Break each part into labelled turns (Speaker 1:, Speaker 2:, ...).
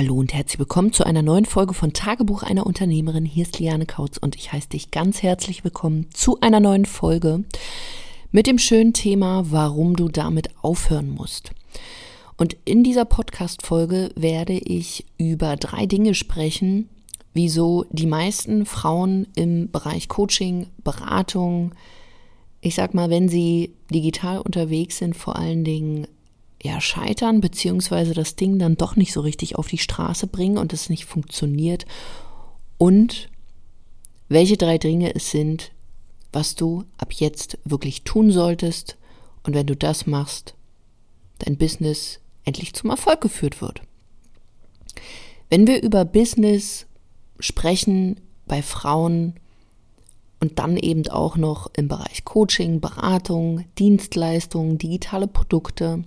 Speaker 1: Hallo und herzlich willkommen zu einer neuen Folge von Tagebuch einer Unternehmerin. Hier ist Liane Kautz und ich heiße dich ganz herzlich willkommen zu einer neuen Folge mit dem schönen Thema, warum du damit aufhören musst. Und in dieser Podcast-Folge werde ich über drei Dinge sprechen, wieso die meisten Frauen im Bereich Coaching, Beratung, ich sag mal, wenn sie digital unterwegs sind, vor allen Dingen ja, scheitern, beziehungsweise das Ding dann doch nicht so richtig auf die Straße bringen und es nicht funktioniert. Und welche drei Dinge es sind, was du ab jetzt wirklich tun solltest und wenn du das machst, dein Business endlich zum Erfolg geführt wird. Wenn wir über Business sprechen bei Frauen und dann eben auch noch im Bereich Coaching, Beratung, Dienstleistungen, digitale Produkte,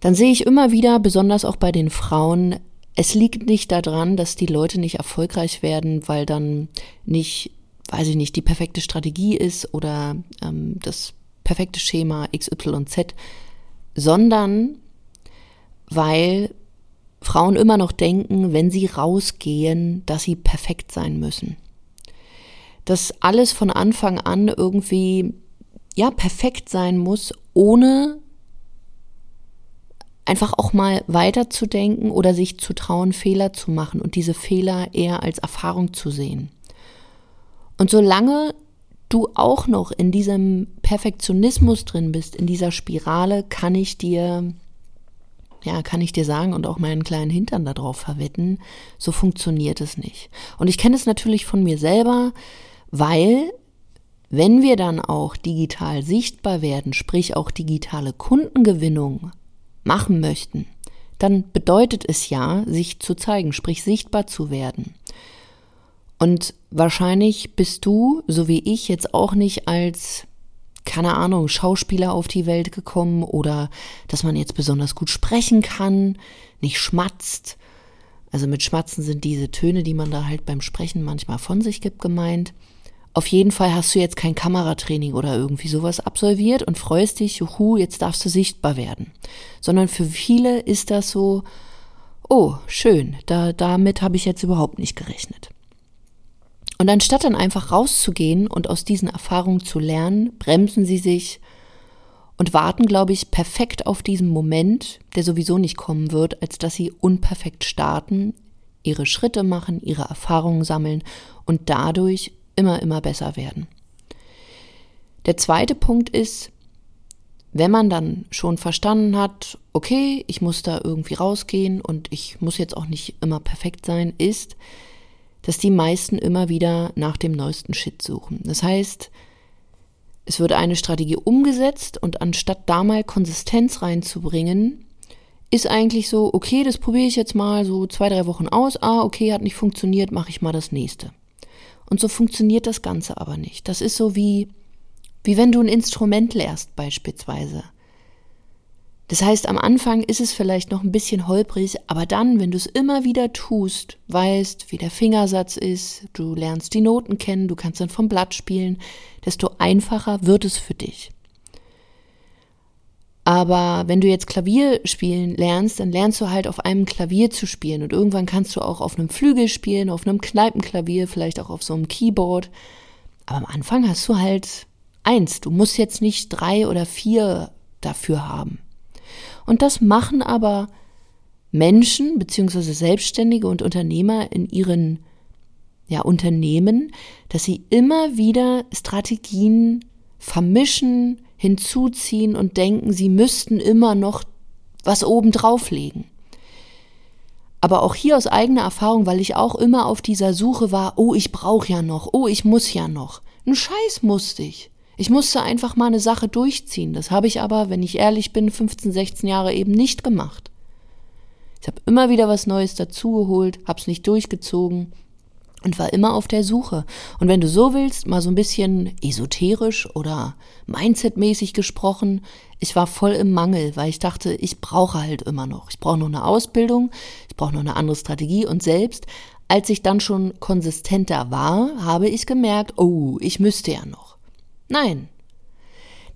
Speaker 1: dann sehe ich immer wieder, besonders auch bei den Frauen, es liegt nicht daran, dass die Leute nicht erfolgreich werden, weil dann nicht, weiß ich nicht, die perfekte Strategie ist oder ähm, das perfekte Schema XYZ, sondern weil Frauen immer noch denken, wenn sie rausgehen, dass sie perfekt sein müssen. Dass alles von Anfang an irgendwie, ja, perfekt sein muss, ohne einfach auch mal weiterzudenken oder sich zu trauen, Fehler zu machen und diese Fehler eher als Erfahrung zu sehen. Und solange du auch noch in diesem Perfektionismus drin bist, in dieser Spirale, kann ich dir, ja, kann ich dir sagen und auch meinen kleinen Hintern darauf verwetten, so funktioniert es nicht. Und ich kenne es natürlich von mir selber, weil wenn wir dann auch digital sichtbar werden, sprich auch digitale Kundengewinnung machen möchten, dann bedeutet es ja, sich zu zeigen, sprich sichtbar zu werden. Und wahrscheinlich bist du, so wie ich, jetzt auch nicht als, keine Ahnung, Schauspieler auf die Welt gekommen oder dass man jetzt besonders gut sprechen kann, nicht schmatzt. Also mit Schmatzen sind diese Töne, die man da halt beim Sprechen manchmal von sich gibt, gemeint. Auf jeden Fall hast du jetzt kein Kameratraining oder irgendwie sowas absolviert und freust dich, juhu, jetzt darfst du sichtbar werden. Sondern für viele ist das so, oh, schön, da, damit habe ich jetzt überhaupt nicht gerechnet. Und anstatt dann einfach rauszugehen und aus diesen Erfahrungen zu lernen, bremsen sie sich und warten, glaube ich, perfekt auf diesen Moment, der sowieso nicht kommen wird, als dass sie unperfekt starten, ihre Schritte machen, ihre Erfahrungen sammeln und dadurch immer, immer besser werden. Der zweite Punkt ist, wenn man dann schon verstanden hat, okay, ich muss da irgendwie rausgehen und ich muss jetzt auch nicht immer perfekt sein, ist, dass die meisten immer wieder nach dem neuesten Shit suchen. Das heißt, es wird eine Strategie umgesetzt und anstatt da mal Konsistenz reinzubringen, ist eigentlich so, okay, das probiere ich jetzt mal so zwei, drei Wochen aus. Ah, okay, hat nicht funktioniert, mache ich mal das nächste. Und so funktioniert das Ganze aber nicht. Das ist so wie, wie wenn du ein Instrument lernst beispielsweise. Das heißt, am Anfang ist es vielleicht noch ein bisschen holprig, aber dann, wenn du es immer wieder tust, weißt, wie der Fingersatz ist, du lernst die Noten kennen, du kannst dann vom Blatt spielen, desto einfacher wird es für dich. Aber wenn du jetzt Klavier spielen lernst, dann lernst du halt auf einem Klavier zu spielen und irgendwann kannst du auch auf einem Flügel spielen, auf einem Kneipenklavier, vielleicht auch auf so einem Keyboard. Aber am Anfang hast du halt eins. Du musst jetzt nicht drei oder vier dafür haben. Und das machen aber Menschen beziehungsweise Selbstständige und Unternehmer in ihren ja, Unternehmen, dass sie immer wieder Strategien vermischen, hinzuziehen und denken, sie müssten immer noch was oben drauflegen. Aber auch hier aus eigener Erfahrung, weil ich auch immer auf dieser Suche war, oh, ich brauche ja noch, oh, ich muss ja noch. Ein Scheiß musste ich. Ich musste einfach mal eine Sache durchziehen. Das habe ich aber, wenn ich ehrlich bin, 15, 16 Jahre eben nicht gemacht. Ich habe immer wieder was Neues dazugeholt, habe es nicht durchgezogen und war immer auf der Suche. Und wenn du so willst, mal so ein bisschen esoterisch oder mindsetmäßig gesprochen, ich war voll im Mangel, weil ich dachte, ich brauche halt immer noch. Ich brauche noch eine Ausbildung, ich brauche noch eine andere Strategie und selbst als ich dann schon konsistenter war, habe ich gemerkt, oh, ich müsste ja noch. Nein.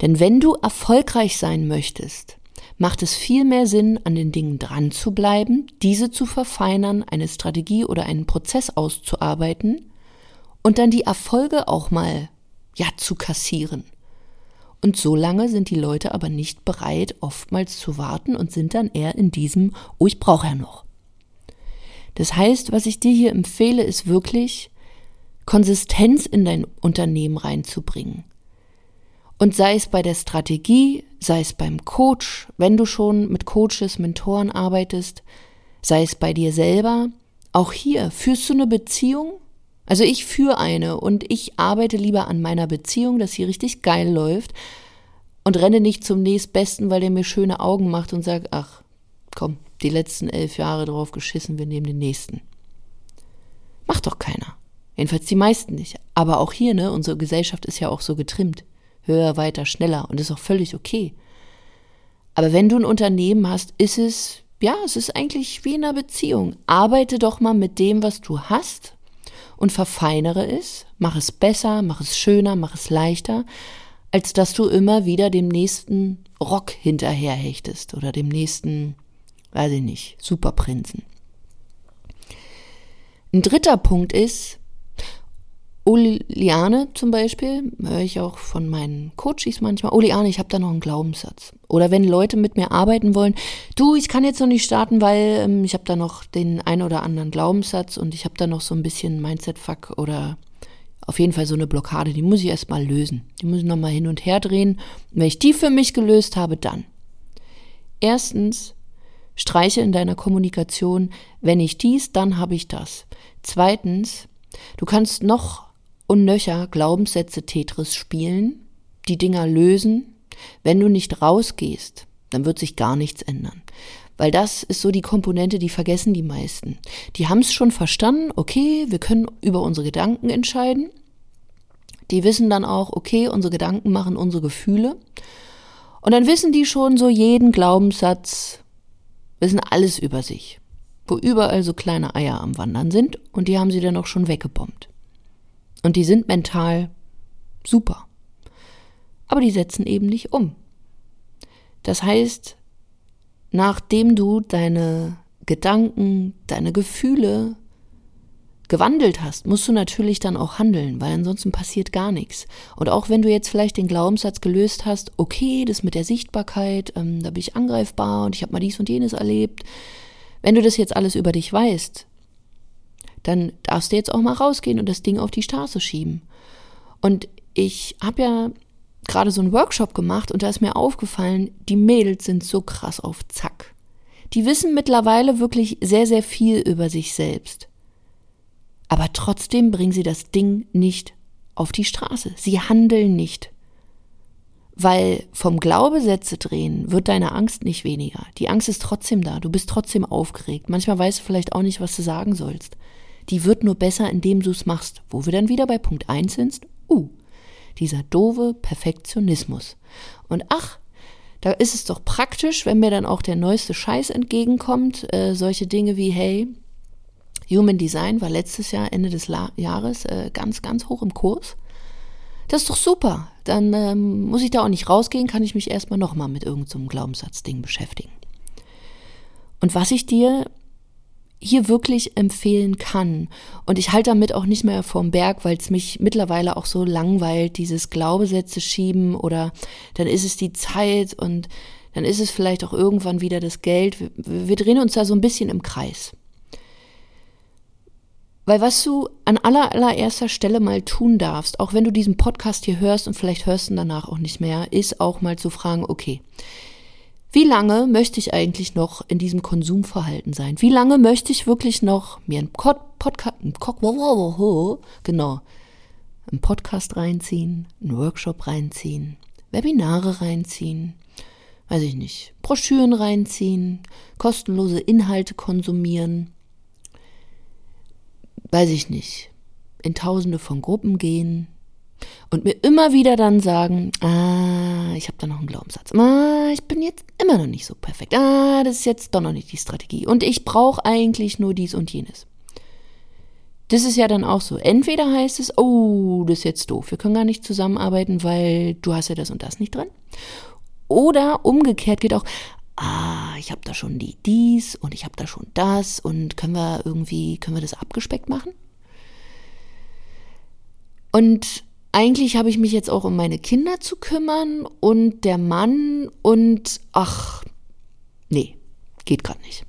Speaker 1: Denn wenn du erfolgreich sein möchtest, macht es viel mehr Sinn, an den Dingen dran zu bleiben, diese zu verfeinern, eine Strategie oder einen Prozess auszuarbeiten und dann die Erfolge auch mal ja zu kassieren. Und so lange sind die Leute aber nicht bereit, oftmals zu warten und sind dann eher in diesem, oh, ich brauche ja noch. Das heißt, was ich dir hier empfehle, ist wirklich Konsistenz in dein Unternehmen reinzubringen. Und sei es bei der Strategie, sei es beim Coach, wenn du schon mit Coaches, Mentoren arbeitest, sei es bei dir selber, auch hier führst du eine Beziehung. Also ich führe eine und ich arbeite lieber an meiner Beziehung, dass sie richtig geil läuft und renne nicht zum nächstbesten, weil der mir schöne Augen macht und sagt, ach, komm, die letzten elf Jahre drauf geschissen, wir nehmen den nächsten. Macht doch keiner. Jedenfalls die meisten nicht. Aber auch hier, ne, unsere Gesellschaft ist ja auch so getrimmt höher, weiter, schneller und ist auch völlig okay. Aber wenn du ein Unternehmen hast, ist es, ja, es ist eigentlich wie in einer Beziehung. Arbeite doch mal mit dem, was du hast und verfeinere es, mach es besser, mach es schöner, mach es leichter, als dass du immer wieder dem nächsten Rock hinterherhechtest oder dem nächsten, weiß ich nicht, Superprinzen. Ein dritter Punkt ist, Oliane zum Beispiel, höre ich auch von meinen Coaches manchmal, Oliane, ich habe da noch einen Glaubenssatz. Oder wenn Leute mit mir arbeiten wollen, du, ich kann jetzt noch nicht starten, weil ähm, ich habe da noch den ein oder anderen Glaubenssatz und ich habe da noch so ein bisschen Mindset-Fuck oder auf jeden Fall so eine Blockade, die muss ich erstmal lösen. Die muss ich nochmal hin und her drehen. Und wenn ich die für mich gelöst habe, dann. Erstens, streiche in deiner Kommunikation, wenn ich dies, dann habe ich das. Zweitens, du kannst noch und nöcher Glaubenssätze Tetris spielen, die Dinger lösen. Wenn du nicht rausgehst, dann wird sich gar nichts ändern. Weil das ist so die Komponente, die vergessen die meisten. Die haben es schon verstanden, okay, wir können über unsere Gedanken entscheiden. Die wissen dann auch, okay, unsere Gedanken machen unsere Gefühle. Und dann wissen die schon so jeden Glaubenssatz, wissen alles über sich. Wo überall so kleine Eier am Wandern sind und die haben sie dann auch schon weggebombt. Und die sind mental super. Aber die setzen eben nicht um. Das heißt, nachdem du deine Gedanken, deine Gefühle gewandelt hast, musst du natürlich dann auch handeln, weil ansonsten passiert gar nichts. Und auch wenn du jetzt vielleicht den Glaubenssatz gelöst hast, okay, das mit der Sichtbarkeit, ähm, da bin ich angreifbar und ich habe mal dies und jenes erlebt. Wenn du das jetzt alles über dich weißt, dann darfst du jetzt auch mal rausgehen und das Ding auf die Straße schieben. Und ich habe ja gerade so einen Workshop gemacht und da ist mir aufgefallen, die Mädels sind so krass auf Zack. Die wissen mittlerweile wirklich sehr, sehr viel über sich selbst. Aber trotzdem bringen sie das Ding nicht auf die Straße. Sie handeln nicht. Weil vom Glaubesätze drehen wird deine Angst nicht weniger. Die Angst ist trotzdem da. Du bist trotzdem aufgeregt. Manchmal weißt du vielleicht auch nicht, was du sagen sollst die wird nur besser, indem du es machst. Wo wir dann wieder bei Punkt 1 sind, uh, dieser doofe Perfektionismus. Und ach, da ist es doch praktisch, wenn mir dann auch der neueste Scheiß entgegenkommt, äh, solche Dinge wie, hey, Human Design war letztes Jahr, Ende des La Jahres, äh, ganz, ganz hoch im Kurs. Das ist doch super. Dann ähm, muss ich da auch nicht rausgehen, kann ich mich erstmal nochmal mit irgendeinem so Glaubenssatzding beschäftigen. Und was ich dir hier wirklich empfehlen kann. Und ich halte damit auch nicht mehr vorm Berg, weil es mich mittlerweile auch so langweilt, dieses Glaubesätze schieben oder dann ist es die Zeit und dann ist es vielleicht auch irgendwann wieder das Geld. Wir, wir drehen uns da so ein bisschen im Kreis. Weil was du an aller, allererster Stelle mal tun darfst, auch wenn du diesen Podcast hier hörst und vielleicht hörst du ihn danach auch nicht mehr, ist auch mal zu fragen, okay, wie lange möchte ich eigentlich noch in diesem Konsumverhalten sein? Wie lange möchte ich wirklich noch mir einen Podcast, genau, einen Podcast reinziehen, einen Workshop reinziehen, Webinare reinziehen, weiß ich nicht, Broschüren reinziehen, kostenlose Inhalte konsumieren, weiß ich nicht, in tausende von Gruppen gehen, und mir immer wieder dann sagen, ah, ich habe da noch einen Glaubenssatz. Ah, ich bin jetzt immer noch nicht so perfekt. Ah, das ist jetzt doch noch nicht die Strategie. Und ich brauche eigentlich nur dies und jenes. Das ist ja dann auch so. Entweder heißt es, oh, das ist jetzt doof, wir können gar nicht zusammenarbeiten, weil du hast ja das und das nicht drin. Oder umgekehrt geht auch, ah, ich habe da schon die dies und ich habe da schon das und können wir irgendwie, können wir das abgespeckt machen? Und eigentlich habe ich mich jetzt auch um meine Kinder zu kümmern und der Mann und ach, nee, geht gerade nicht.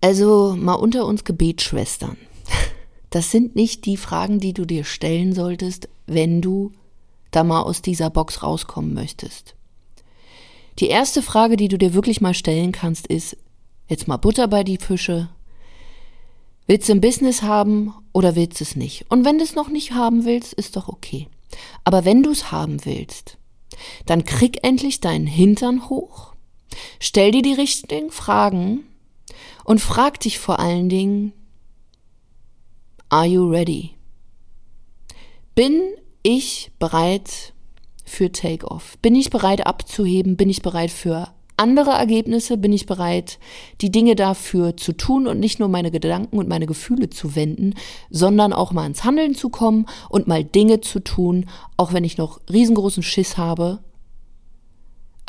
Speaker 1: Also mal unter uns Gebetsschwestern. Das sind nicht die Fragen, die du dir stellen solltest, wenn du da mal aus dieser Box rauskommen möchtest. Die erste Frage, die du dir wirklich mal stellen kannst, ist, jetzt mal Butter bei die Fische. Willst du ein Business haben oder willst du es nicht? Und wenn du es noch nicht haben willst, ist doch okay. Aber wenn du es haben willst, dann krieg endlich deinen Hintern hoch, stell dir die richtigen Fragen und frag dich vor allen Dingen, are you ready? Bin ich bereit für Take-off? Bin ich bereit abzuheben? Bin ich bereit für andere Ergebnisse? Bin ich bereit, die Dinge dafür zu tun und nicht nur meine Gedanken und meine Gefühle zu wenden, sondern auch mal ins Handeln zu kommen und mal Dinge zu tun, auch wenn ich noch riesengroßen Schiss habe,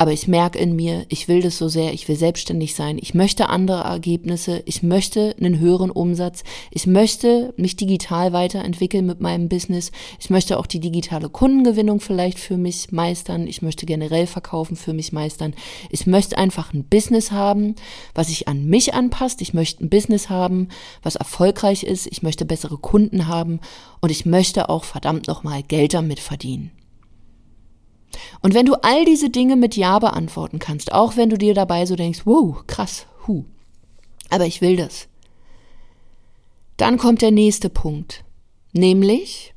Speaker 1: aber ich merke in mir, ich will das so sehr, ich will selbstständig sein, ich möchte andere Ergebnisse, ich möchte einen höheren Umsatz, ich möchte mich digital weiterentwickeln mit meinem Business, ich möchte auch die digitale Kundengewinnung vielleicht für mich meistern, ich möchte generell verkaufen für mich meistern, ich möchte einfach ein Business haben, was sich an mich anpasst, ich möchte ein Business haben, was erfolgreich ist, ich möchte bessere Kunden haben. Und ich möchte auch verdammt nochmal Geld damit verdienen. Und wenn du all diese Dinge mit Ja beantworten kannst, auch wenn du dir dabei so denkst, wow, krass, hu, aber ich will das, dann kommt der nächste Punkt, nämlich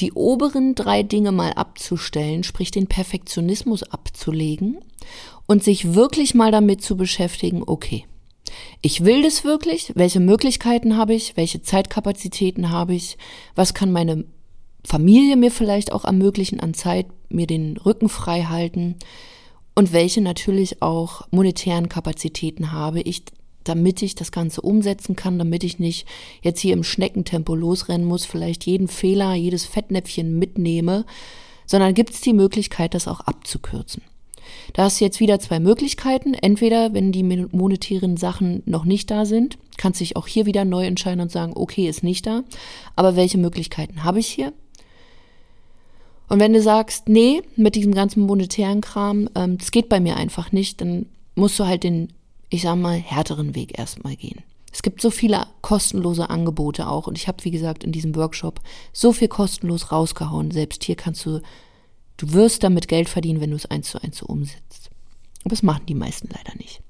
Speaker 1: die oberen drei Dinge mal abzustellen, sprich den Perfektionismus abzulegen und sich wirklich mal damit zu beschäftigen, okay, ich will das wirklich, welche Möglichkeiten habe ich, welche Zeitkapazitäten habe ich, was kann meine Familie mir vielleicht auch ermöglichen an Zeit, mir den Rücken frei halten und welche natürlich auch monetären Kapazitäten habe ich, damit ich das Ganze umsetzen kann, damit ich nicht jetzt hier im Schneckentempo losrennen muss, vielleicht jeden Fehler, jedes Fettnäpfchen mitnehme, sondern gibt es die Möglichkeit, das auch abzukürzen. Da hast du jetzt wieder zwei Möglichkeiten. Entweder, wenn die monetären Sachen noch nicht da sind, kannst du dich auch hier wieder neu entscheiden und sagen, okay, ist nicht da. Aber welche Möglichkeiten habe ich hier? Und wenn du sagst, nee, mit diesem ganzen monetären Kram, ähm, das geht bei mir einfach nicht, dann musst du halt den, ich sag mal, härteren Weg erstmal gehen. Es gibt so viele kostenlose Angebote auch und ich habe, wie gesagt, in diesem Workshop so viel kostenlos rausgehauen. Selbst hier kannst du, du wirst damit Geld verdienen, wenn du es eins zu eins so umsetzt. Aber das machen die meisten leider nicht.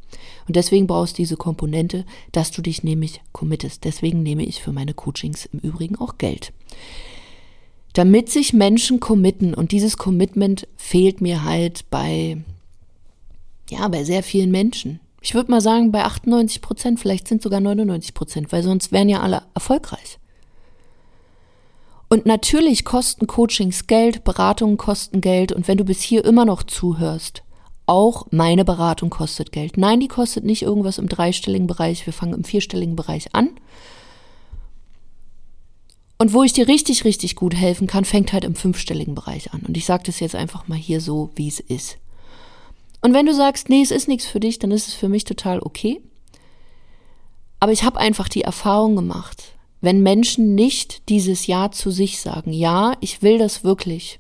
Speaker 1: Und deswegen brauchst du diese Komponente, dass du dich nämlich committest. Deswegen nehme ich für meine Coachings im Übrigen auch Geld damit sich Menschen committen. Und dieses Commitment fehlt mir halt bei, ja, bei sehr vielen Menschen. Ich würde mal sagen, bei 98 Prozent, vielleicht sind sogar 99 Prozent, weil sonst wären ja alle erfolgreich. Und natürlich kosten Coachings Geld, Beratungen kosten Geld und wenn du bis hier immer noch zuhörst, auch meine Beratung kostet Geld. Nein, die kostet nicht irgendwas im dreistelligen Bereich, wir fangen im vierstelligen Bereich an. Und wo ich dir richtig, richtig gut helfen kann, fängt halt im fünfstelligen Bereich an. Und ich sage das jetzt einfach mal hier so, wie es ist. Und wenn du sagst, nee, es ist nichts für dich, dann ist es für mich total okay. Aber ich habe einfach die Erfahrung gemacht, wenn Menschen nicht dieses Ja zu sich sagen, ja, ich will das wirklich,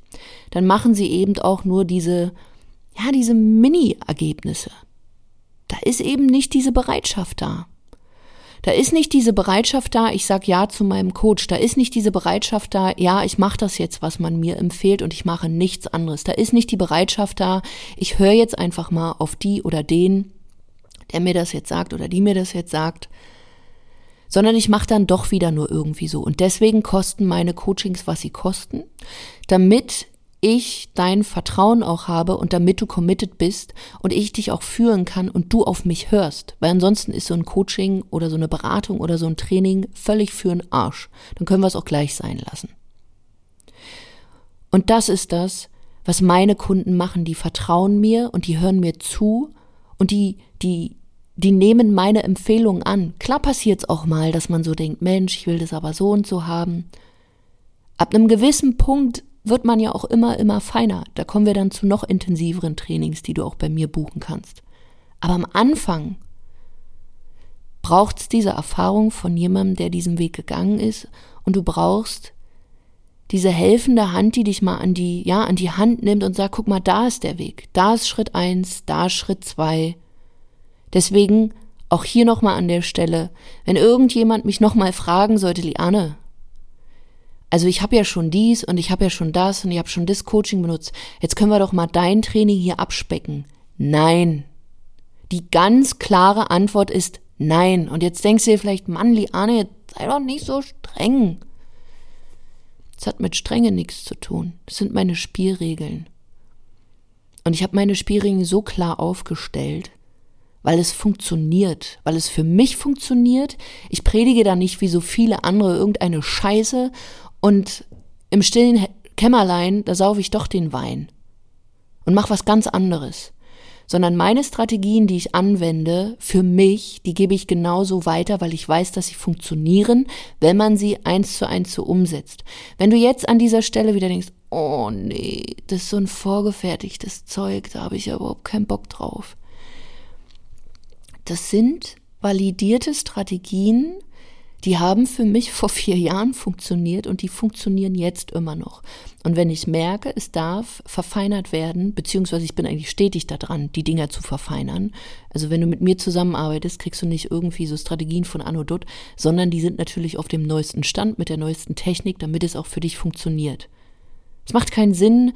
Speaker 1: dann machen sie eben auch nur diese, ja, diese Mini-Ergebnisse. Da ist eben nicht diese Bereitschaft da. Da ist nicht diese Bereitschaft da, ich sag ja zu meinem Coach, da ist nicht diese Bereitschaft da, ja, ich mache das jetzt, was man mir empfiehlt und ich mache nichts anderes. Da ist nicht die Bereitschaft da, ich höre jetzt einfach mal auf die oder den, der mir das jetzt sagt oder die mir das jetzt sagt, sondern ich mache dann doch wieder nur irgendwie so. Und deswegen kosten meine Coachings, was sie kosten, damit ich dein Vertrauen auch habe und damit du committed bist und ich dich auch führen kann und du auf mich hörst. Weil ansonsten ist so ein Coaching oder so eine Beratung oder so ein Training völlig für einen Arsch. Dann können wir es auch gleich sein lassen. Und das ist das, was meine Kunden machen. Die vertrauen mir und die hören mir zu und die, die, die nehmen meine Empfehlungen an. Klar passiert es auch mal, dass man so denkt, Mensch, ich will das aber so und so haben. Ab einem gewissen Punkt wird man ja auch immer, immer feiner. Da kommen wir dann zu noch intensiveren Trainings, die du auch bei mir buchen kannst. Aber am Anfang braucht es diese Erfahrung von jemandem, der diesen Weg gegangen ist und du brauchst diese helfende Hand, die dich mal an die, ja, an die Hand nimmt und sagt, guck mal, da ist der Weg, da ist Schritt eins, da ist Schritt zwei. Deswegen auch hier nochmal an der Stelle, wenn irgendjemand mich nochmal fragen sollte, Liane, also ich habe ja schon dies und ich habe ja schon das und ich habe schon das Coaching benutzt, jetzt können wir doch mal dein Training hier abspecken. Nein. Die ganz klare Antwort ist Nein. Und jetzt denkst du dir vielleicht, Mann, Liane, sei doch nicht so streng. Das hat mit Strenge nichts zu tun. Das sind meine Spielregeln. Und ich habe meine Spielregeln so klar aufgestellt, weil es funktioniert, weil es für mich funktioniert. Ich predige da nicht wie so viele andere irgendeine Scheiße und im stillen Kämmerlein, da saufe ich doch den Wein und mach was ganz anderes sondern meine Strategien, die ich anwende, für mich, die gebe ich genauso weiter, weil ich weiß, dass sie funktionieren, wenn man sie eins zu eins so umsetzt. Wenn du jetzt an dieser Stelle wieder denkst, oh nee, das ist so ein vorgefertigtes Zeug, da habe ich ja überhaupt keinen Bock drauf. Das sind validierte Strategien, die haben für mich vor vier Jahren funktioniert und die funktionieren jetzt immer noch. Und wenn ich merke, es darf verfeinert werden, beziehungsweise ich bin eigentlich stetig daran, die Dinger zu verfeinern. Also wenn du mit mir zusammenarbeitest, kriegst du nicht irgendwie so Strategien von Anodot, sondern die sind natürlich auf dem neuesten Stand mit der neuesten Technik, damit es auch für dich funktioniert. Es macht keinen Sinn,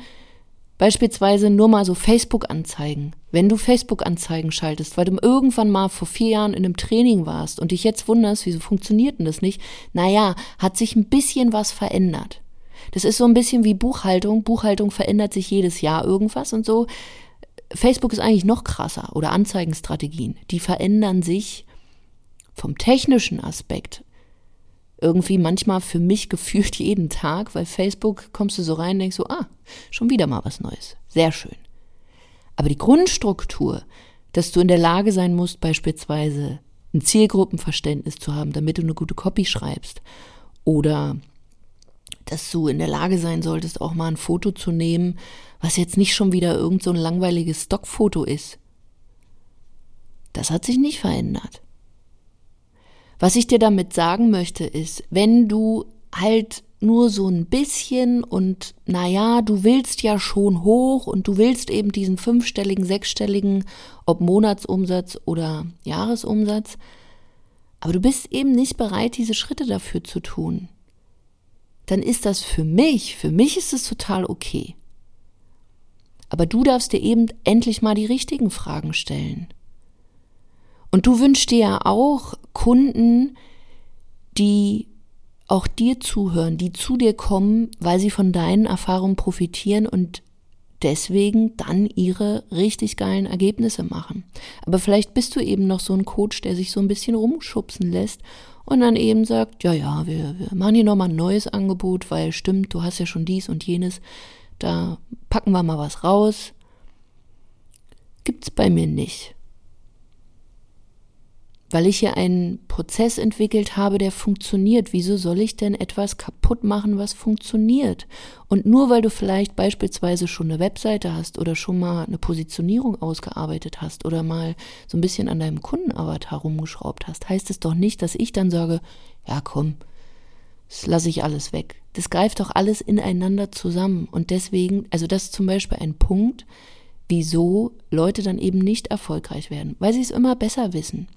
Speaker 1: Beispielsweise nur mal so Facebook-Anzeigen. Wenn du Facebook-Anzeigen schaltest, weil du irgendwann mal vor vier Jahren in einem Training warst und dich jetzt wunderst, wieso funktioniert denn das nicht? Naja, hat sich ein bisschen was verändert. Das ist so ein bisschen wie Buchhaltung. Buchhaltung verändert sich jedes Jahr irgendwas und so. Facebook ist eigentlich noch krasser oder Anzeigenstrategien. Die verändern sich vom technischen Aspekt irgendwie manchmal für mich gefühlt jeden Tag, weil Facebook kommst du so rein und denkst so, ah, schon wieder mal was Neues. Sehr schön. Aber die Grundstruktur, dass du in der Lage sein musst, beispielsweise ein Zielgruppenverständnis zu haben, damit du eine gute Copy schreibst, oder dass du in der Lage sein solltest, auch mal ein Foto zu nehmen, was jetzt nicht schon wieder irgend so ein langweiliges Stockfoto ist. Das hat sich nicht verändert. Was ich dir damit sagen möchte, ist, wenn du halt nur so ein bisschen und naja, du willst ja schon hoch und du willst eben diesen fünfstelligen, sechsstelligen, ob Monatsumsatz oder Jahresumsatz, aber du bist eben nicht bereit, diese Schritte dafür zu tun, dann ist das für mich, für mich ist es total okay. Aber du darfst dir eben endlich mal die richtigen Fragen stellen. Und du wünschst dir ja auch Kunden, die auch dir zuhören, die zu dir kommen, weil sie von deinen Erfahrungen profitieren und deswegen dann ihre richtig geilen Ergebnisse machen. Aber vielleicht bist du eben noch so ein Coach, der sich so ein bisschen rumschubsen lässt und dann eben sagt, ja, ja, wir, wir machen hier nochmal ein neues Angebot, weil stimmt, du hast ja schon dies und jenes, da packen wir mal was raus. Gibt's bei mir nicht weil ich hier einen Prozess entwickelt habe, der funktioniert. Wieso soll ich denn etwas kaputt machen, was funktioniert? Und nur weil du vielleicht beispielsweise schon eine Webseite hast oder schon mal eine Positionierung ausgearbeitet hast oder mal so ein bisschen an deinem Kundenavatar rumgeschraubt hast, heißt es doch nicht, dass ich dann sage, ja komm, das lasse ich alles weg. Das greift doch alles ineinander zusammen. Und deswegen, also das ist zum Beispiel ein Punkt, wieso Leute dann eben nicht erfolgreich werden, weil sie es immer besser wissen.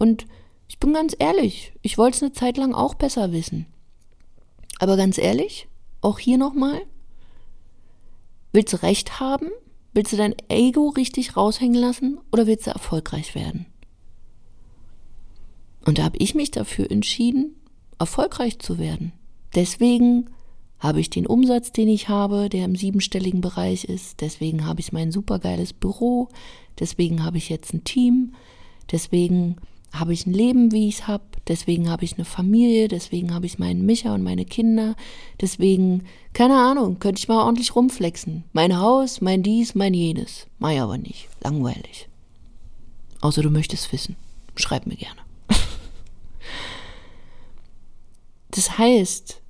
Speaker 1: Und ich bin ganz ehrlich, ich wollte es eine Zeit lang auch besser wissen. Aber ganz ehrlich, auch hier nochmal, willst du recht haben? Willst du dein Ego richtig raushängen lassen oder willst du erfolgreich werden? Und da habe ich mich dafür entschieden, erfolgreich zu werden. Deswegen habe ich den Umsatz, den ich habe, der im siebenstelligen Bereich ist. Deswegen habe ich mein supergeiles Büro. Deswegen habe ich jetzt ein Team. Deswegen habe ich ein Leben, wie ich es habe, deswegen habe ich eine Familie, deswegen habe ich meinen Micha und meine Kinder, deswegen, keine Ahnung, könnte ich mal ordentlich rumflexen. Mein Haus, mein dies, mein jenes. Mach aber nicht. Langweilig. Außer du möchtest wissen. Schreib mir gerne. Das heißt,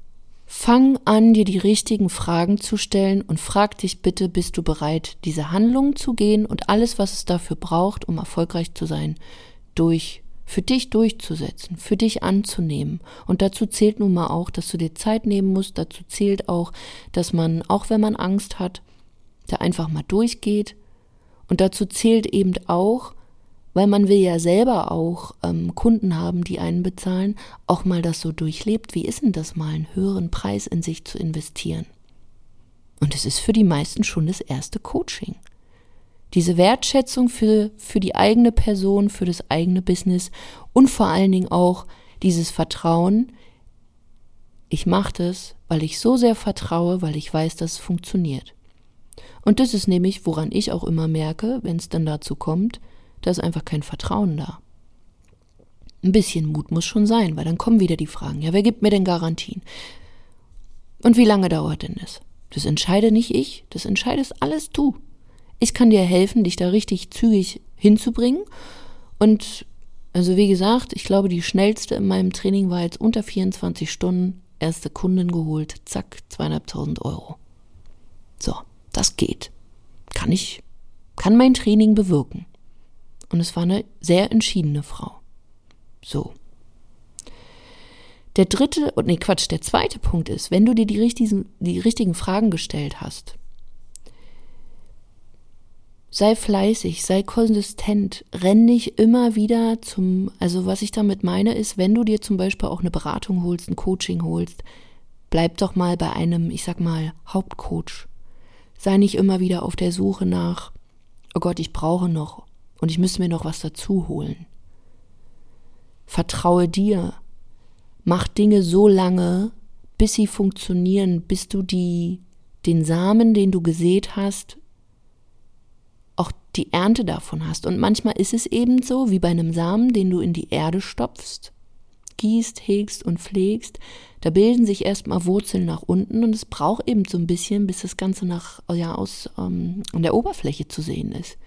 Speaker 1: Fang an, dir die richtigen Fragen zu stellen und frag dich bitte, bist du bereit, diese Handlungen zu gehen und alles, was es dafür braucht, um erfolgreich zu sein, durch für dich durchzusetzen, für dich anzunehmen. Und dazu zählt nun mal auch, dass du dir Zeit nehmen musst, dazu zählt auch, dass man, auch wenn man Angst hat, da einfach mal durchgeht. Und dazu zählt eben auch, weil man will ja selber auch ähm, Kunden haben, die einen bezahlen, auch mal das so durchlebt. Wie ist denn das mal, einen höheren Preis in sich zu investieren? Und es ist für die meisten schon das erste Coaching. Diese Wertschätzung für, für die eigene Person, für das eigene Business und vor allen Dingen auch dieses Vertrauen. Ich mache das, weil ich so sehr vertraue, weil ich weiß, dass es funktioniert. Und das ist nämlich, woran ich auch immer merke, wenn es dann dazu kommt, da ist einfach kein Vertrauen da. Ein bisschen Mut muss schon sein, weil dann kommen wieder die Fragen. Ja, wer gibt mir denn Garantien? Und wie lange dauert denn das? Das entscheide nicht ich, das entscheidest alles du. Ich kann dir helfen, dich da richtig zügig hinzubringen. Und also wie gesagt, ich glaube, die schnellste in meinem Training war jetzt unter 24 Stunden, erste Kunden geholt, zack, zweieinhalbtausend Euro. So, das geht. Kann ich, kann mein Training bewirken. Und es war eine sehr entschiedene Frau. So. Der dritte, und nee, Quatsch, der zweite Punkt ist, wenn du dir die richtigen, die richtigen Fragen gestellt hast, sei fleißig, sei konsistent, renn nicht immer wieder zum, also was ich damit meine ist, wenn du dir zum Beispiel auch eine Beratung holst, ein Coaching holst, bleib doch mal bei einem, ich sag mal, Hauptcoach. Sei nicht immer wieder auf der Suche nach, oh Gott, ich brauche noch und ich müsste mir noch was dazu holen. Vertraue dir. Mach Dinge so lange, bis sie funktionieren, bis du die, den Samen, den du gesät hast, die Ernte davon hast. Und manchmal ist es eben so, wie bei einem Samen, den du in die Erde stopfst, gießt, hegst und pflegst. Da bilden sich erstmal Wurzeln nach unten und es braucht eben so ein bisschen, bis das Ganze nach, ja, aus ähm, an der Oberfläche zu sehen ist.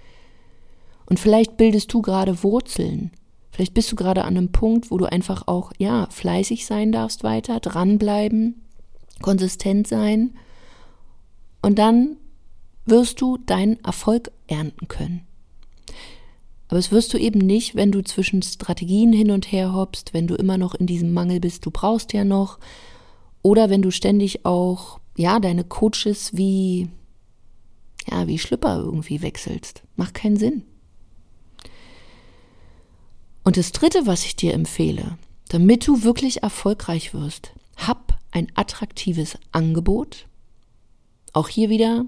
Speaker 1: Und vielleicht bildest du gerade Wurzeln. Vielleicht bist du gerade an einem Punkt, wo du einfach auch, ja, fleißig sein darfst weiter, dranbleiben, konsistent sein. Und dann wirst du deinen Erfolg ernten können. Aber es wirst du eben nicht, wenn du zwischen Strategien hin und her hoppst, wenn du immer noch in diesem Mangel bist, du brauchst ja noch, oder wenn du ständig auch, ja, deine Coaches wie, ja, wie Schlüpper irgendwie wechselst. Macht keinen Sinn. Und das Dritte, was ich dir empfehle, damit du wirklich erfolgreich wirst, hab ein attraktives Angebot. Auch hier wieder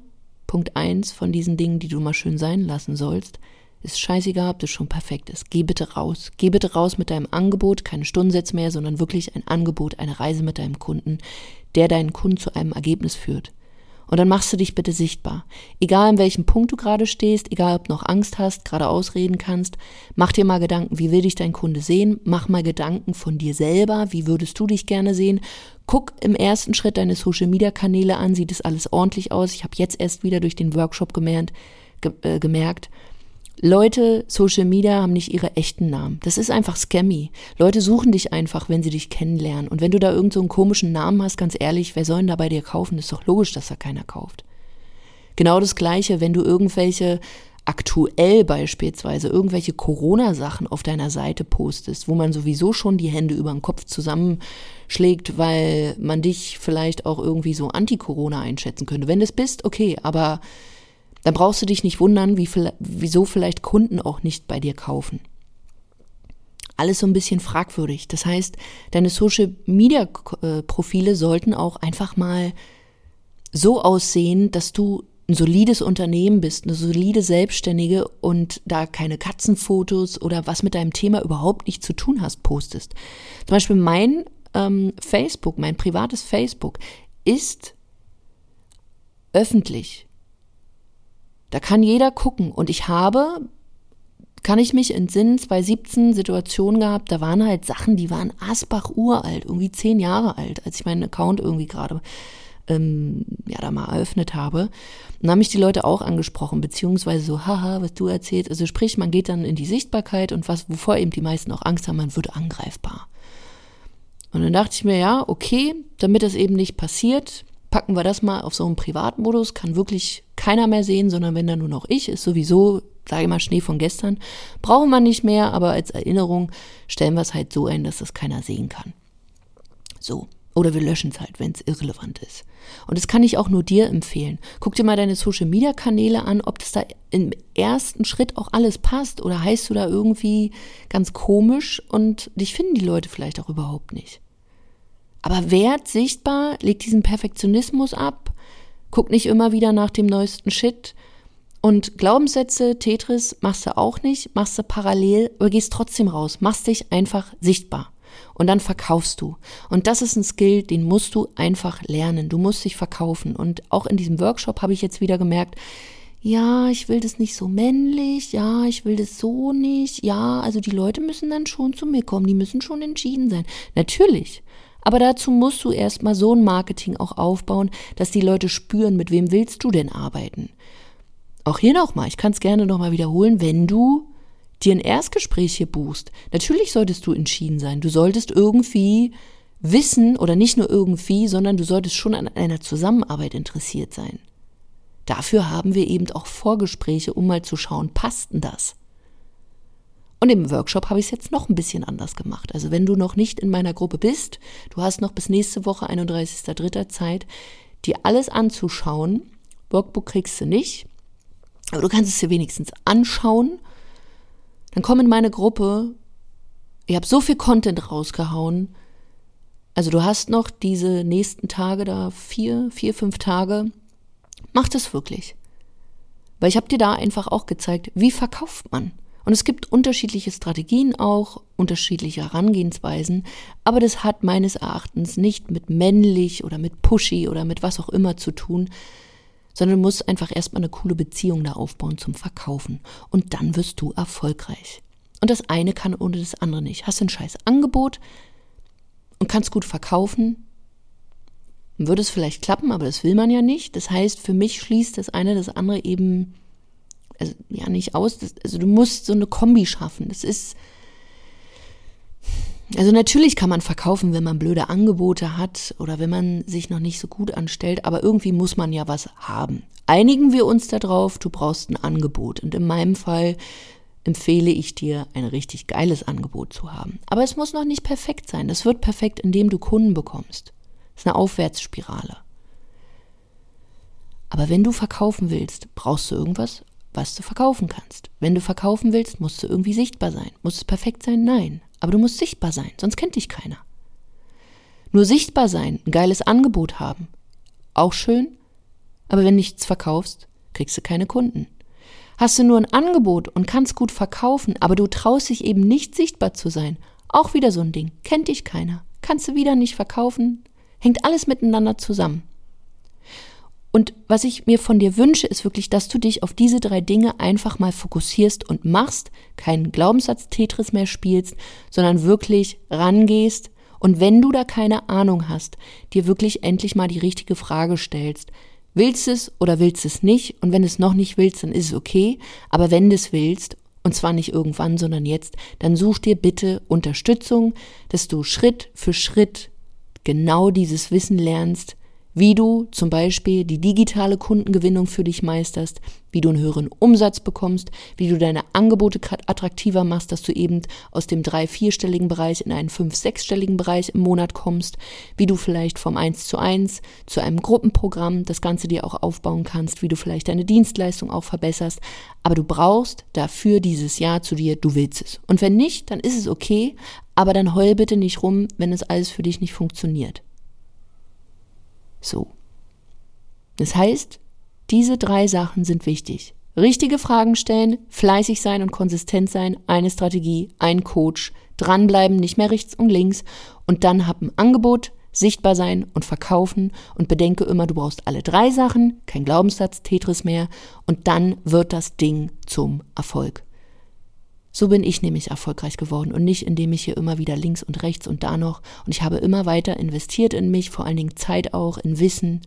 Speaker 1: Punkt eins von diesen Dingen, die du mal schön sein lassen sollst. Ist scheißegal, ob das schon perfekt ist. Geh bitte raus. Geh bitte raus mit deinem Angebot, keine Stundensätze mehr, sondern wirklich ein Angebot, eine Reise mit deinem Kunden, der deinen Kunden zu einem Ergebnis führt. Und dann machst du dich bitte sichtbar. Egal an welchem Punkt du gerade stehst, egal ob du noch Angst hast, gerade ausreden kannst, mach dir mal Gedanken, wie will dich dein Kunde sehen? Mach mal Gedanken von dir selber, wie würdest du dich gerne sehen? Guck im ersten Schritt deine Social Media Kanäle an, sieht es alles ordentlich aus? Ich habe jetzt erst wieder durch den Workshop gemerkt, ge äh, gemerkt Leute, Social Media haben nicht ihre echten Namen. Das ist einfach scammy. Leute suchen dich einfach, wenn sie dich kennenlernen. Und wenn du da irgendeinen so komischen Namen hast, ganz ehrlich, wer soll denn da bei dir kaufen? Ist doch logisch, dass da keiner kauft. Genau das Gleiche, wenn du irgendwelche aktuell beispielsweise irgendwelche Corona-Sachen auf deiner Seite postest, wo man sowieso schon die Hände über den Kopf zusammenschlägt, weil man dich vielleicht auch irgendwie so anti-Corona einschätzen könnte. Wenn es bist, okay, aber dann brauchst du dich nicht wundern, wie, wieso vielleicht Kunden auch nicht bei dir kaufen. Alles so ein bisschen fragwürdig. Das heißt, deine Social-Media-Profile äh, sollten auch einfach mal so aussehen, dass du ein solides Unternehmen bist, eine solide Selbstständige und da keine Katzenfotos oder was mit deinem Thema überhaupt nicht zu tun hast, postest. Zum Beispiel mein ähm, Facebook, mein privates Facebook ist öffentlich. Da kann jeder gucken. Und ich habe, kann ich mich entsinnen, 2017 Situationen gehabt, da waren halt Sachen, die waren Asbach uralt, irgendwie zehn Jahre alt, als ich meinen Account irgendwie gerade ähm, ja, da mal eröffnet habe. Und haben mich die Leute auch angesprochen, beziehungsweise so, haha, was du erzählst. Also sprich, man geht dann in die Sichtbarkeit und was, wovor eben die meisten auch Angst haben, man wird angreifbar. Und dann dachte ich mir, ja, okay, damit das eben nicht passiert, packen wir das mal auf so einen Privatmodus, kann wirklich keiner mehr sehen, sondern wenn dann nur noch ich, ist sowieso, sage ich mal, Schnee von gestern, brauchen wir nicht mehr, aber als Erinnerung stellen wir es halt so ein, dass das keiner sehen kann. So. Oder wir löschen es halt, wenn es irrelevant ist. Und das kann ich auch nur dir empfehlen. Guck dir mal deine Social Media Kanäle an, ob das da im ersten Schritt auch alles passt oder heißt du da irgendwie ganz komisch und dich finden die Leute vielleicht auch überhaupt nicht. Aber Wert sichtbar, leg diesen Perfektionismus ab, guck nicht immer wieder nach dem neuesten Shit. Und Glaubenssätze, Tetris machst du auch nicht, machst du parallel, aber gehst trotzdem raus, machst dich einfach sichtbar und dann verkaufst du. Und das ist ein Skill, den musst du einfach lernen. Du musst dich verkaufen. Und auch in diesem Workshop habe ich jetzt wieder gemerkt, ja, ich will das nicht so männlich, ja, ich will das so nicht, ja, also die Leute müssen dann schon zu mir kommen, die müssen schon entschieden sein. Natürlich. Aber dazu musst du erstmal so ein Marketing auch aufbauen, dass die Leute spüren, mit wem willst du denn arbeiten. Auch hier nochmal, ich kann es gerne nochmal wiederholen, wenn du dir ein Erstgespräch hier buchst, natürlich solltest du entschieden sein. Du solltest irgendwie wissen oder nicht nur irgendwie, sondern du solltest schon an einer Zusammenarbeit interessiert sein. Dafür haben wir eben auch Vorgespräche, um mal zu schauen, passt denn das? Und im Workshop habe ich es jetzt noch ein bisschen anders gemacht. Also wenn du noch nicht in meiner Gruppe bist, du hast noch bis nächste Woche 31.03. Zeit, dir alles anzuschauen. Workbook kriegst du nicht, aber du kannst es dir wenigstens anschauen dann komm in meine Gruppe. Ich habe so viel Content rausgehauen. Also du hast noch diese nächsten Tage da, vier, vier, fünf Tage. Mach das wirklich. Weil ich habe dir da einfach auch gezeigt, wie verkauft man. Und es gibt unterschiedliche Strategien auch, unterschiedliche Herangehensweisen, aber das hat meines Erachtens nicht mit männlich oder mit pushy oder mit was auch immer zu tun, sondern du musst einfach erstmal eine coole Beziehung da aufbauen zum Verkaufen. Und dann wirst du erfolgreich. Und das eine kann ohne das andere nicht. Hast ein scheiß Angebot und kannst gut verkaufen, würde es vielleicht klappen, aber das will man ja nicht. Das heißt, für mich schließt das eine das andere eben also, ja nicht aus. Das, also du musst so eine Kombi schaffen. Das ist also natürlich kann man verkaufen, wenn man blöde Angebote hat oder wenn man sich noch nicht so gut anstellt, aber irgendwie muss man ja was haben. Einigen wir uns darauf, du brauchst ein Angebot. Und in meinem Fall empfehle ich dir, ein richtig geiles Angebot zu haben. Aber es muss noch nicht perfekt sein. Das wird perfekt, indem du Kunden bekommst. Das ist eine Aufwärtsspirale. Aber wenn du verkaufen willst, brauchst du irgendwas, was du verkaufen kannst. Wenn du verkaufen willst, musst du irgendwie sichtbar sein. Muss es perfekt sein? Nein. Aber du musst sichtbar sein, sonst kennt dich keiner. Nur sichtbar sein, ein geiles Angebot haben. Auch schön, aber wenn nichts verkaufst, kriegst du keine Kunden. Hast du nur ein Angebot und kannst gut verkaufen, aber du traust dich eben nicht sichtbar zu sein. Auch wieder so ein Ding. Kennt dich keiner. Kannst du wieder nicht verkaufen. Hängt alles miteinander zusammen. Und was ich mir von dir wünsche, ist wirklich, dass du dich auf diese drei Dinge einfach mal fokussierst und machst, keinen Glaubenssatz-Tetris mehr spielst, sondern wirklich rangehst und wenn du da keine Ahnung hast, dir wirklich endlich mal die richtige Frage stellst. Willst es oder willst es nicht? Und wenn es noch nicht willst, dann ist es okay. Aber wenn du es willst, und zwar nicht irgendwann, sondern jetzt, dann such dir bitte Unterstützung, dass du Schritt für Schritt genau dieses Wissen lernst, wie du zum Beispiel die digitale Kundengewinnung für dich meisterst, wie du einen höheren Umsatz bekommst, wie du deine Angebote attraktiver machst, dass du eben aus dem drei-, vierstelligen Bereich in einen fünf-, sechsstelligen Bereich im Monat kommst, wie du vielleicht vom eins zu eins zu einem Gruppenprogramm das Ganze dir auch aufbauen kannst, wie du vielleicht deine Dienstleistung auch verbesserst. Aber du brauchst dafür dieses Jahr zu dir, du willst es. Und wenn nicht, dann ist es okay, aber dann heul bitte nicht rum, wenn es alles für dich nicht funktioniert. So. Das heißt, diese drei Sachen sind wichtig. Richtige Fragen stellen, fleißig sein und konsistent sein, eine Strategie, ein Coach, dranbleiben, nicht mehr rechts und links und dann hab ein Angebot, sichtbar sein und verkaufen und bedenke immer, du brauchst alle drei Sachen, kein Glaubenssatz, Tetris mehr und dann wird das Ding zum Erfolg. So bin ich nämlich erfolgreich geworden und nicht, indem ich hier immer wieder links und rechts und da noch. Und ich habe immer weiter investiert in mich, vor allen Dingen Zeit auch, in Wissen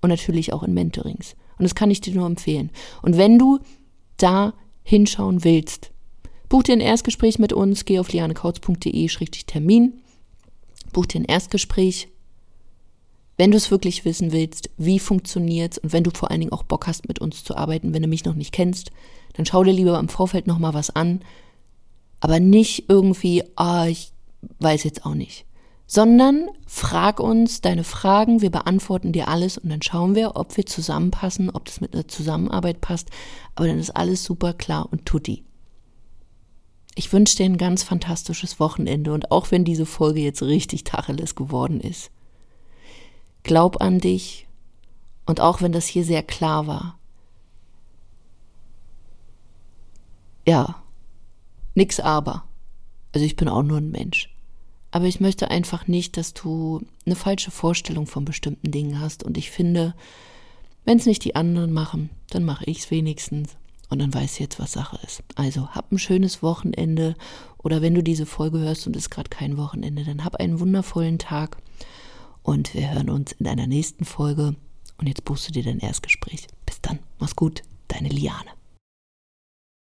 Speaker 1: und natürlich auch in Mentorings. Und das kann ich dir nur empfehlen. Und wenn du da hinschauen willst, buch dir ein Erstgespräch mit uns, geh auf lianekautz.de-termin Buch dir ein Erstgespräch. Wenn du es wirklich wissen willst, wie funktioniert es und wenn du vor allen Dingen auch Bock hast, mit uns zu arbeiten, wenn du mich noch nicht kennst, dann schau dir lieber im Vorfeld nochmal was an. Aber nicht irgendwie, ah, ich weiß jetzt auch nicht. Sondern frag uns deine Fragen, wir beantworten dir alles und dann schauen wir, ob wir zusammenpassen, ob das mit einer Zusammenarbeit passt. Aber dann ist alles super klar und tutti. Ich wünsche dir ein ganz fantastisches Wochenende und auch wenn diese Folge jetzt richtig Tacheles geworden ist. Glaub an dich und auch wenn das hier sehr klar war. Ja, nix aber. Also ich bin auch nur ein Mensch. Aber ich möchte einfach nicht, dass du eine falsche Vorstellung von bestimmten Dingen hast. Und ich finde, wenn es nicht die anderen machen, dann mache ich es wenigstens. Und dann weiß jetzt, was Sache ist. Also hab ein schönes Wochenende oder wenn du diese Folge hörst und es ist gerade kein Wochenende, dann hab einen wundervollen Tag und wir hören uns in einer nächsten Folge. Und jetzt buchst du dir dein Erstgespräch. Bis dann, mach's gut, deine Liane.